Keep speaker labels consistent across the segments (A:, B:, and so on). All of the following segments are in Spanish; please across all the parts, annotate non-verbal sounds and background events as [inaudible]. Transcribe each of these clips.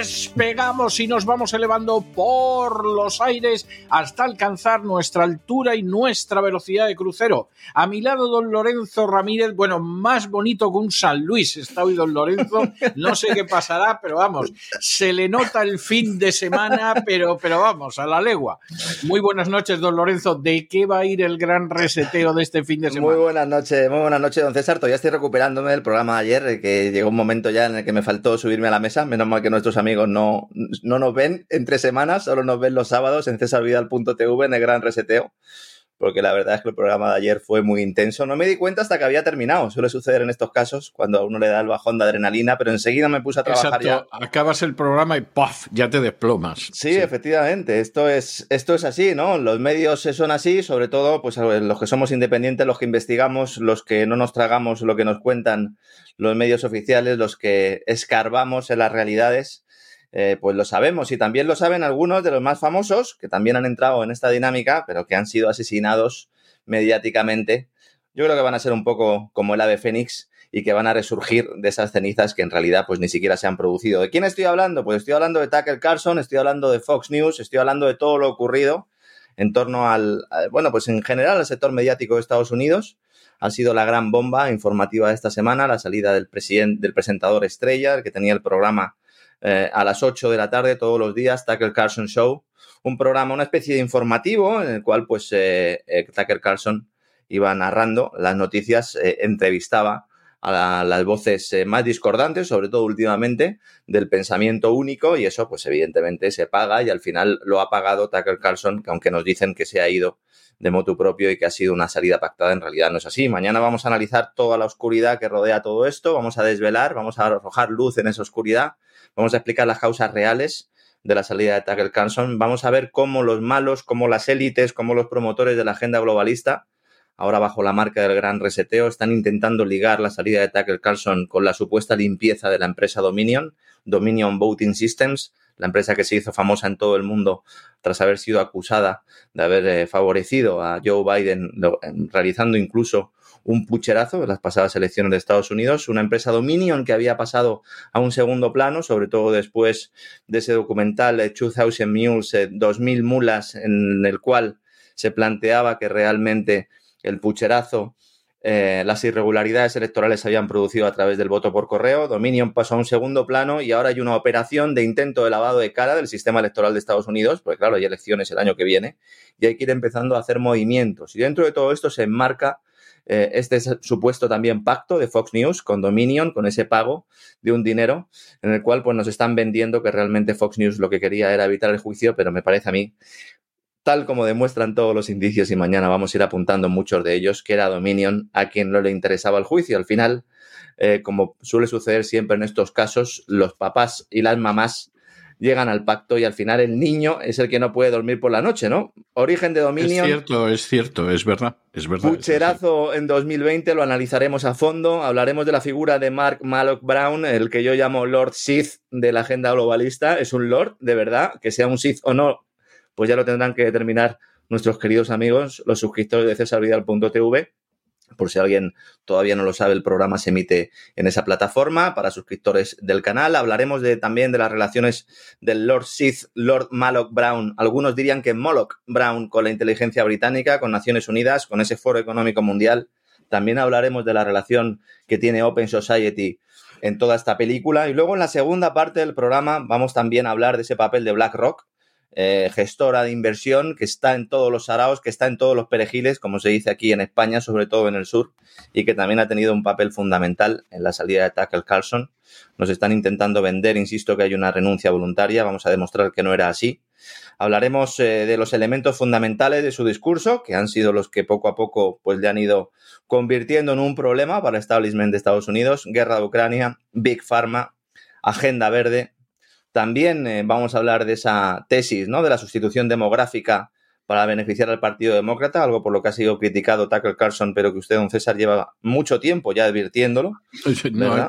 A: despegamos y nos vamos elevando por los aires hasta alcanzar nuestra altura y nuestra velocidad de crucero. A mi lado, don Lorenzo Ramírez, bueno, más bonito que un San Luis está hoy don Lorenzo, no sé qué pasará, pero vamos, se le nota el fin de semana, pero, pero vamos, a la legua. Muy buenas noches, don Lorenzo, ¿de qué va a ir el gran reseteo de este fin de semana?
B: Muy buenas noches, muy buenas noches, don César, todavía estoy recuperándome del programa de ayer, que llegó un momento ya en el que me faltó subirme a la mesa, menos mal que nuestros amigos no, no nos ven entre semanas, solo nos ven los sábados en cesarvidal.tv en el gran reseteo, porque la verdad es que el programa de ayer fue muy intenso. No me di cuenta hasta que había terminado. Suele suceder en estos casos cuando a uno le da el bajón de adrenalina, pero enseguida me puse a trabajar
A: Exacto,
B: ya.
A: acabas el programa y ¡paf! ya te desplomas.
B: Sí, efectivamente, esto es, esto es así, ¿no? Los medios son así, sobre todo pues los que somos independientes, los que investigamos, los que no nos tragamos lo que nos cuentan los medios oficiales, los que escarbamos en las realidades, eh, pues lo sabemos y también lo saben algunos de los más famosos que también han entrado en esta dinámica, pero que han sido asesinados mediáticamente. Yo creo que van a ser un poco como el ave fénix y que van a resurgir de esas cenizas que en realidad pues ni siquiera se han producido. ¿De quién estoy hablando? Pues estoy hablando de Tucker Carlson, estoy hablando de Fox News, estoy hablando de todo lo ocurrido en torno al, al bueno, pues en general al sector mediático de Estados Unidos. Ha sido la gran bomba informativa de esta semana, la salida del, del presentador estrella, el que tenía el programa eh, a las 8 de la tarde todos los días, Tucker Carlson Show, un programa, una especie de informativo en el cual pues eh, eh, Tucker Carlson iba narrando las noticias, entrevistaba a la, las voces más discordantes, sobre todo últimamente, del pensamiento único y eso pues evidentemente se paga y al final lo ha pagado Tucker Carlson, que aunque nos dicen que se ha ido de motu propio y que ha sido una salida pactada, en realidad no es así. Mañana vamos a analizar toda la oscuridad que rodea todo esto, vamos a desvelar, vamos a arrojar luz en esa oscuridad, vamos a explicar las causas reales de la salida de Tucker Carlson, vamos a ver cómo los malos, cómo las élites, cómo los promotores de la agenda globalista, ahora bajo la marca del gran reseteo, están intentando ligar la salida de Tucker Carlson con la supuesta limpieza de la empresa Dominion, Dominion Voting Systems, la empresa que se hizo famosa en todo el mundo tras haber sido acusada de haber eh, favorecido a Joe Biden, realizando incluso un pucherazo en las pasadas elecciones de Estados Unidos, una empresa Dominion que había pasado a un segundo plano, sobre todo después de ese documental eh, 2000 Mules, eh, 2000 mulas, en el cual se planteaba que realmente el pucherazo eh, las irregularidades electorales se habían producido a través del voto por correo, Dominion pasó a un segundo plano y ahora hay una operación de intento de lavado de cara del sistema electoral de Estados Unidos, porque claro, hay elecciones el año que viene y hay que ir empezando a hacer movimientos. Y dentro de todo esto se enmarca eh, este supuesto también pacto de Fox News con Dominion, con ese pago de un dinero en el cual pues, nos están vendiendo que realmente Fox News lo que quería era evitar el juicio, pero me parece a mí tal como demuestran todos los indicios y mañana vamos a ir apuntando muchos de ellos, que era Dominion a quien no le interesaba el juicio. Al final, eh, como suele suceder siempre en estos casos, los papás y las mamás llegan al pacto y al final el niño es el que no puede dormir por la noche, ¿no? Origen de Dominion.
A: Es cierto, es cierto, es verdad, es verdad.
B: Pucherazo en 2020, lo analizaremos a fondo, hablaremos de la figura de Mark Malloch Brown, el que yo llamo Lord Sith de la agenda globalista, es un Lord, de verdad, que sea un Sith o no, pues ya lo tendrán que determinar nuestros queridos amigos, los suscriptores de cesarvidal.tv. Por si alguien todavía no lo sabe, el programa se emite en esa plataforma para suscriptores del canal. Hablaremos también de las relaciones del Lord Sith, Lord Malloch Brown. Algunos dirían que Moloch Brown con la inteligencia británica, con Naciones Unidas, con ese foro económico mundial También hablaremos de la relación que tiene Open Society en toda esta película. Y luego en la segunda parte del programa vamos también a hablar de ese papel de BlackRock, eh, gestora de inversión que está en todos los araos, que está en todos los perejiles, como se dice aquí en España, sobre todo en el sur, y que también ha tenido un papel fundamental en la salida de Tucker Carlson. Nos están intentando vender, insisto, que hay una renuncia voluntaria, vamos a demostrar que no era así. Hablaremos eh, de los elementos fundamentales de su discurso, que han sido los que poco a poco pues, le han ido convirtiendo en un problema para el establishment de Estados Unidos, guerra de Ucrania, Big Pharma, agenda verde, también eh, vamos a hablar de esa tesis, ¿no? De la sustitución demográfica para beneficiar al Partido Demócrata, algo por lo que ha sido criticado Tucker Carlson, pero que usted, don César, lleva mucho tiempo ya advirtiéndolo.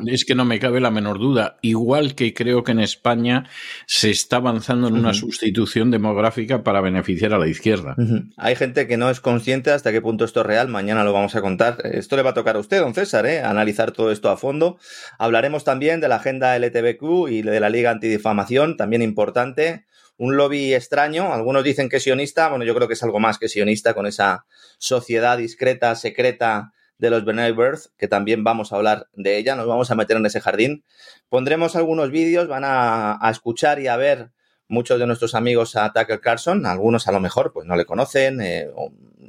A: es que no me cabe la menor duda. Igual que creo que en España se está avanzando en una sustitución demográfica para beneficiar a la izquierda.
B: Hay gente que no es consciente hasta qué punto esto es real. Mañana lo vamos a contar. Esto le va a tocar a usted, don César, ¿eh? analizar todo esto a fondo. Hablaremos también de la agenda LTBQ y de la Liga Antidifamación, también importante un lobby extraño. Algunos dicen que es sionista. Bueno, yo creo que es algo más que sionista con esa sociedad discreta, secreta de los Bernard Birth, que también vamos a hablar de ella. Nos vamos a meter en ese jardín. Pondremos algunos vídeos, van a, escuchar y a ver muchos de nuestros amigos a Tucker Carlson. Algunos a lo mejor pues no le conocen. Eh,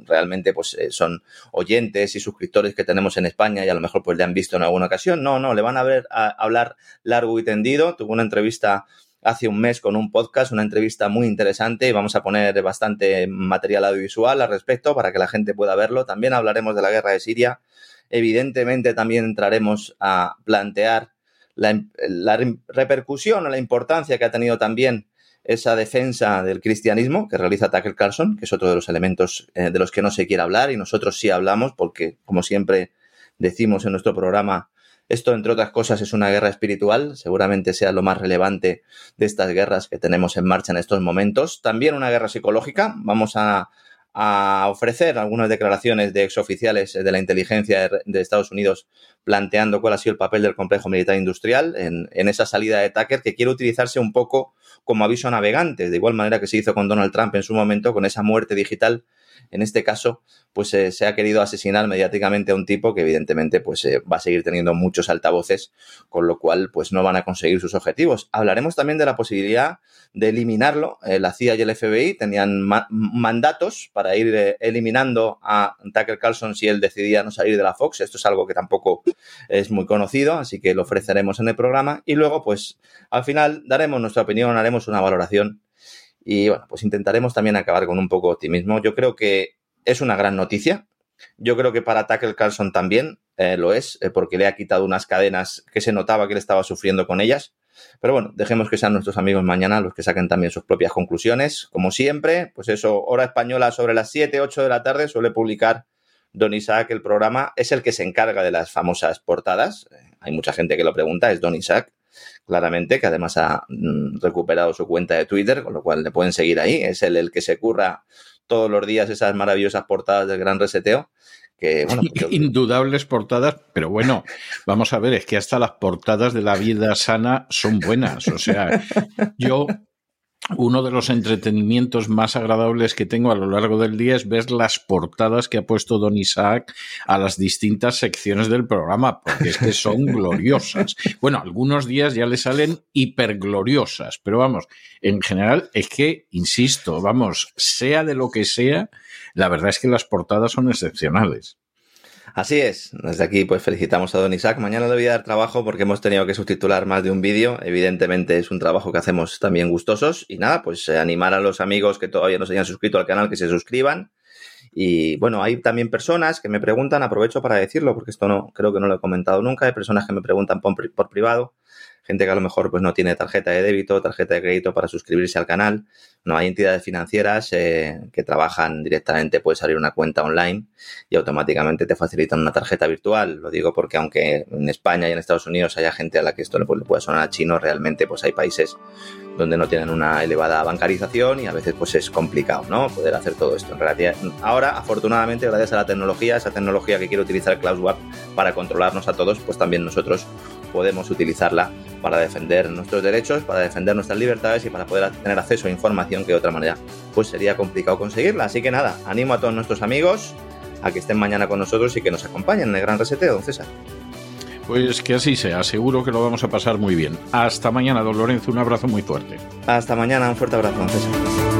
B: realmente pues eh, son oyentes y suscriptores que tenemos en España y a lo mejor pues le han visto en alguna ocasión. No, no, le van a ver a hablar largo y tendido. Tuvo una entrevista hace un mes con un podcast, una entrevista muy interesante y vamos a poner bastante material audiovisual al respecto para que la gente pueda verlo. También hablaremos de la guerra de Siria. Evidentemente también entraremos a plantear la, repercusión o la importancia que ha tenido también esa defensa del cristianismo que realiza Tucker Carlson, que es otro de los elementos eh, de los que no se quiere hablar y nosotros sí hablamos porque, como siempre decimos en nuestro programa, esto, entre otras cosas, es una guerra espiritual, seguramente sea lo más relevante de estas guerras que tenemos en marcha en estos momentos. También una guerra psicológica. Vamos a, ofrecer algunas declaraciones de exoficiales de la inteligencia de Estados Unidos planteando cuál ha sido el papel del complejo militar industrial en, en, esa salida de Tucker que quiere utilizarse un poco como aviso a navegantes, de igual manera que se hizo con Donald Trump en su momento, con esa muerte digital en este caso, pues eh, se ha querido asesinar mediáticamente a un tipo que evidentemente pues eh, va a seguir teniendo muchos altavoces, con lo cual pues no van a conseguir sus objetivos. Hablaremos también de la posibilidad de eliminarlo. Eh, la CIA y el FBI tenían mandatos para ir eliminando a Tucker Carlson si él decidía no salir de la Fox. Esto es algo que tampoco es muy conocido, así que lo ofreceremos en el programa. Y luego, pues al final daremos nuestra opinión, haremos una valoración y bueno, pues intentaremos también acabar con un poco de optimismo. Yo creo que es una gran noticia. Yo creo que para Tucker Carlson también eh, lo es, eh, porque le ha quitado unas cadenas que se notaba que él estaba sufriendo con ellas. Pero bueno, dejemos que sean nuestros amigos mañana los que saquen también sus propias conclusiones. Como siempre, pues eso, hora española sobre las 7, 8 de la tarde suele publicar Don Isaac el programa. Es el que se encarga de las famosas portadas. Eh, hay mucha gente que lo pregunta, es Don Isaac claramente, que además ha mm, recuperado su cuenta de Twitter, con lo cual le pueden seguir ahí. Es el, el que se curra todos los días esas maravillosas portadas del gran reseteo. Que, [laughs] bueno,
A: pues Indudables portadas, pero bueno, [laughs] vamos a ver, es que hasta las portadas de la vida sana son buenas. O sea, yo uno de los entretenimientos más agradables que tengo a lo largo del día es ver las portadas que ha puesto Don Isaac a las distintas secciones del programa, porque es que son [laughs] gloriosas. Bueno, algunos días ya le salen hipergloriosas, pero vamos, en general es que, insisto, vamos, sea de lo que sea, la verdad es que las portadas son excepcionales.
B: Así es, desde aquí pues felicitamos a Don Isaac. Mañana le voy a dar trabajo porque hemos tenido que subtitular más de un vídeo. Evidentemente es un trabajo que hacemos también gustosos. Y nada, pues eh, animar a los amigos que todavía no se hayan suscrito al canal que se suscriban. Y bueno, hay también personas que me preguntan, aprovecho para decirlo porque esto no creo que no lo he comentado nunca, hay personas que me preguntan por, por privado gente que a lo mejor pues no tiene tarjeta de débito, tarjeta de crédito para suscribirse al canal. No hay entidades financieras eh, que trabajan directamente, puedes abrir una cuenta online y automáticamente te facilitan una tarjeta virtual. Lo digo porque aunque en España y en Estados Unidos haya gente a la que esto le, puede sonar a chino, realmente pues hay países donde no tienen una elevada bancarización y a veces pues es complicado, ¿no? Poder hacer todo esto. En realidad, ahora, afortunadamente, gracias a la tecnología, esa tecnología que quiere utilizar CloudSwap para controlarnos a todos, pues también nosotros podemos utilizarla para defender nuestros derechos, para defender nuestras libertades y para poder tener acceso a información que de otra manera pues sería complicado conseguirla. Así que nada, animo a todos nuestros amigos a que estén mañana con nosotros y que nos acompañen en el Gran Reseteo, don César.
A: Pues que así sea, seguro que lo vamos a pasar muy bien. Hasta mañana, don Lorenzo, un abrazo muy fuerte.
B: Hasta mañana, un fuerte abrazo, don César.